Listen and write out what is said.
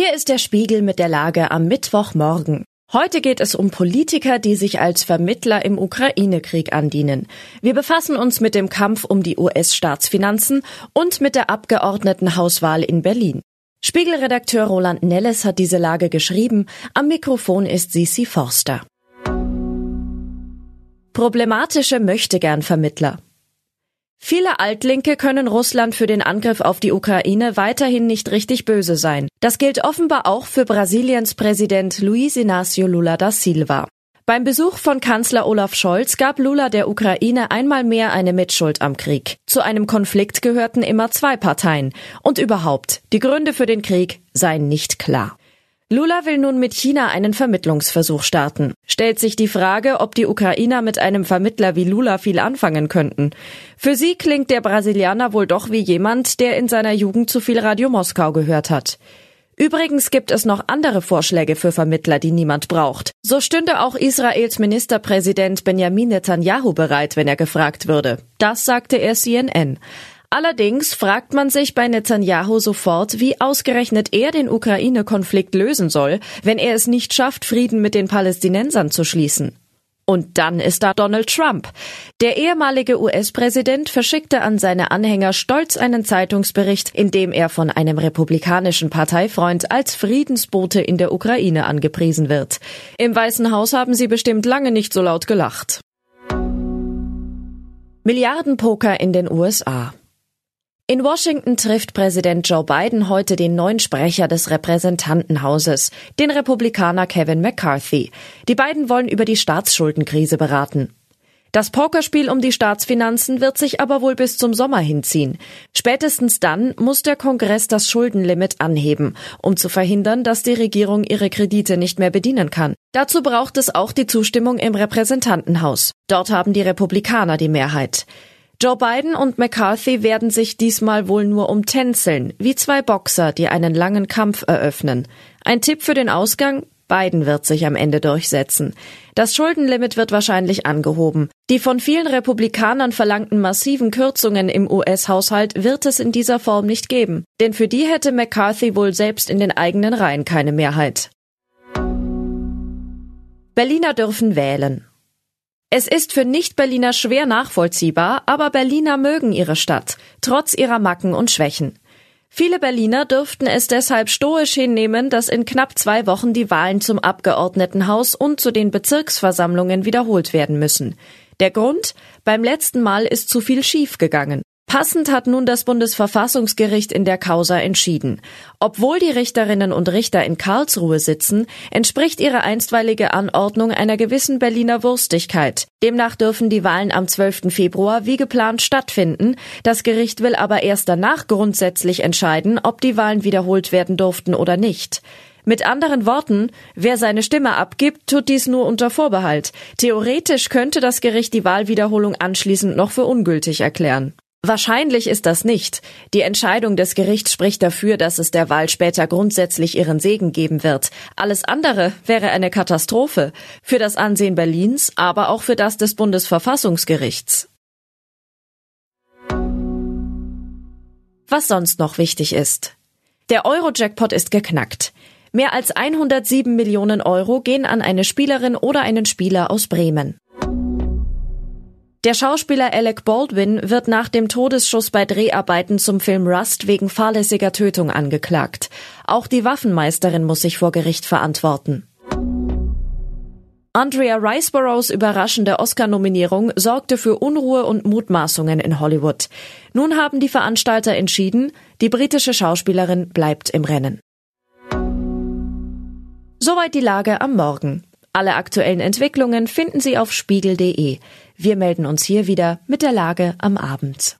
Hier ist der Spiegel mit der Lage am Mittwochmorgen. Heute geht es um Politiker, die sich als Vermittler im Ukraine-Krieg andienen. Wir befassen uns mit dem Kampf um die US-Staatsfinanzen und mit der Abgeordnetenhauswahl in Berlin. Spiegelredakteur Roland Nelles hat diese Lage geschrieben. Am Mikrofon ist Sisi Forster. Problematische Möchtegern-Vermittler. Viele Altlinke können Russland für den Angriff auf die Ukraine weiterhin nicht richtig böse sein. Das gilt offenbar auch für Brasiliens Präsident Luiz Inácio Lula da Silva. Beim Besuch von Kanzler Olaf Scholz gab Lula der Ukraine einmal mehr eine Mitschuld am Krieg. Zu einem Konflikt gehörten immer zwei Parteien. Und überhaupt, die Gründe für den Krieg seien nicht klar. Lula will nun mit China einen Vermittlungsversuch starten. Stellt sich die Frage, ob die Ukrainer mit einem Vermittler wie Lula viel anfangen könnten. Für sie klingt der Brasilianer wohl doch wie jemand, der in seiner Jugend zu viel Radio Moskau gehört hat. Übrigens gibt es noch andere Vorschläge für Vermittler, die niemand braucht. So stünde auch Israels Ministerpräsident Benjamin Netanyahu bereit, wenn er gefragt würde. Das sagte er CNN. Allerdings fragt man sich bei Netanyahu sofort, wie ausgerechnet er den Ukraine-Konflikt lösen soll, wenn er es nicht schafft, Frieden mit den Palästinensern zu schließen. Und dann ist da Donald Trump. Der ehemalige US-Präsident verschickte an seine Anhänger stolz einen Zeitungsbericht, in dem er von einem republikanischen Parteifreund als Friedensbote in der Ukraine angepriesen wird. Im Weißen Haus haben sie bestimmt lange nicht so laut gelacht. Milliardenpoker in den USA. In Washington trifft Präsident Joe Biden heute den neuen Sprecher des Repräsentantenhauses, den Republikaner Kevin McCarthy. Die beiden wollen über die Staatsschuldenkrise beraten. Das Pokerspiel um die Staatsfinanzen wird sich aber wohl bis zum Sommer hinziehen. Spätestens dann muss der Kongress das Schuldenlimit anheben, um zu verhindern, dass die Regierung ihre Kredite nicht mehr bedienen kann. Dazu braucht es auch die Zustimmung im Repräsentantenhaus. Dort haben die Republikaner die Mehrheit. Joe Biden und McCarthy werden sich diesmal wohl nur umtänzeln, wie zwei Boxer, die einen langen Kampf eröffnen. Ein Tipp für den Ausgang? Biden wird sich am Ende durchsetzen. Das Schuldenlimit wird wahrscheinlich angehoben. Die von vielen Republikanern verlangten massiven Kürzungen im US-Haushalt wird es in dieser Form nicht geben. Denn für die hätte McCarthy wohl selbst in den eigenen Reihen keine Mehrheit. Berliner dürfen wählen. Es ist für Nicht-Berliner schwer nachvollziehbar, aber Berliner mögen ihre Stadt, trotz ihrer Macken und Schwächen. Viele Berliner dürften es deshalb stoisch hinnehmen, dass in knapp zwei Wochen die Wahlen zum Abgeordnetenhaus und zu den Bezirksversammlungen wiederholt werden müssen. Der Grund? Beim letzten Mal ist zu viel schiefgegangen. Passend hat nun das Bundesverfassungsgericht in der Causa entschieden. Obwohl die Richterinnen und Richter in Karlsruhe sitzen, entspricht ihre einstweilige Anordnung einer gewissen Berliner Wurstigkeit. Demnach dürfen die Wahlen am 12. Februar wie geplant stattfinden. Das Gericht will aber erst danach grundsätzlich entscheiden, ob die Wahlen wiederholt werden durften oder nicht. Mit anderen Worten, wer seine Stimme abgibt, tut dies nur unter Vorbehalt. Theoretisch könnte das Gericht die Wahlwiederholung anschließend noch für ungültig erklären. Wahrscheinlich ist das nicht. Die Entscheidung des Gerichts spricht dafür, dass es der Wahl später grundsätzlich ihren Segen geben wird. Alles andere wäre eine Katastrophe für das Ansehen Berlins, aber auch für das des Bundesverfassungsgerichts. Was sonst noch wichtig ist. Der Euro-Jackpot ist geknackt. Mehr als 107 Millionen Euro gehen an eine Spielerin oder einen Spieler aus Bremen. Der Schauspieler Alec Baldwin wird nach dem Todesschuss bei Dreharbeiten zum Film Rust wegen fahrlässiger Tötung angeklagt. Auch die Waffenmeisterin muss sich vor Gericht verantworten. Andrea Riceboroughs überraschende Oscar-Nominierung sorgte für Unruhe und Mutmaßungen in Hollywood. Nun haben die Veranstalter entschieden, die britische Schauspielerin bleibt im Rennen. Soweit die Lage am Morgen. Alle aktuellen Entwicklungen finden Sie auf spiegel.de. Wir melden uns hier wieder mit der Lage am Abend.